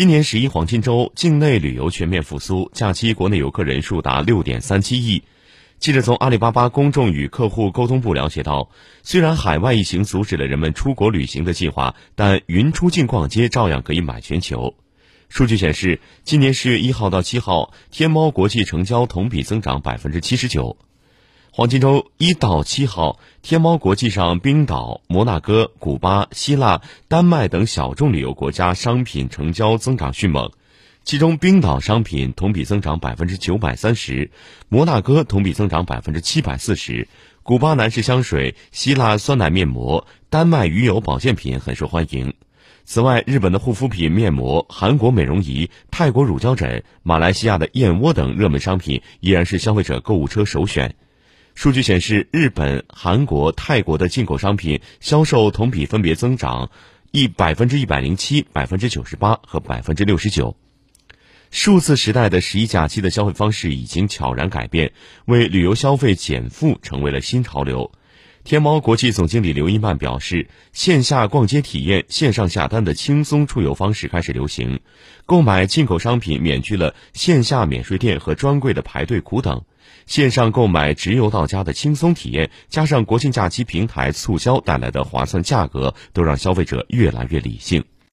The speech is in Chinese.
今年十一黄金周，境内旅游全面复苏，假期国内游客人数达六点三七亿。记者从阿里巴巴公众与客户沟通部了解到，虽然海外疫情阻止了人们出国旅行的计划，但云出境逛街照样可以买全球。数据显示，今年十月一号到七号，天猫国际成交同比增长百分之七十九。黄金周一到七号，天猫国际上冰岛、摩纳哥、古巴、希腊、丹麦等小众旅游国家商品成交增长迅猛，其中冰岛商品同比增长百分之九百三十，摩纳哥同比增长百分之七百四十，古巴男士香水、希腊酸奶面膜、丹麦鱼油保健品很受欢迎。此外，日本的护肤品、面膜、韩国美容仪、泰国乳胶枕、马来西亚的燕窝等热门商品依然是消费者购物车首选。数据显示，日本、韩国、泰国的进口商品销售同比分别增长一百分之一百零七、百分之九十八和百分之六十九。数字时代的十一假期的消费方式已经悄然改变，为旅游消费减负成为了新潮流。天猫国际总经理刘一曼表示，线下逛街体验、线上下单的轻松出游方式开始流行，购买进口商品免去了线下免税店和专柜的排队苦等。线上购买直邮到家的轻松体验，加上国庆假期平台促销带来的划算价格，都让消费者越来越理性。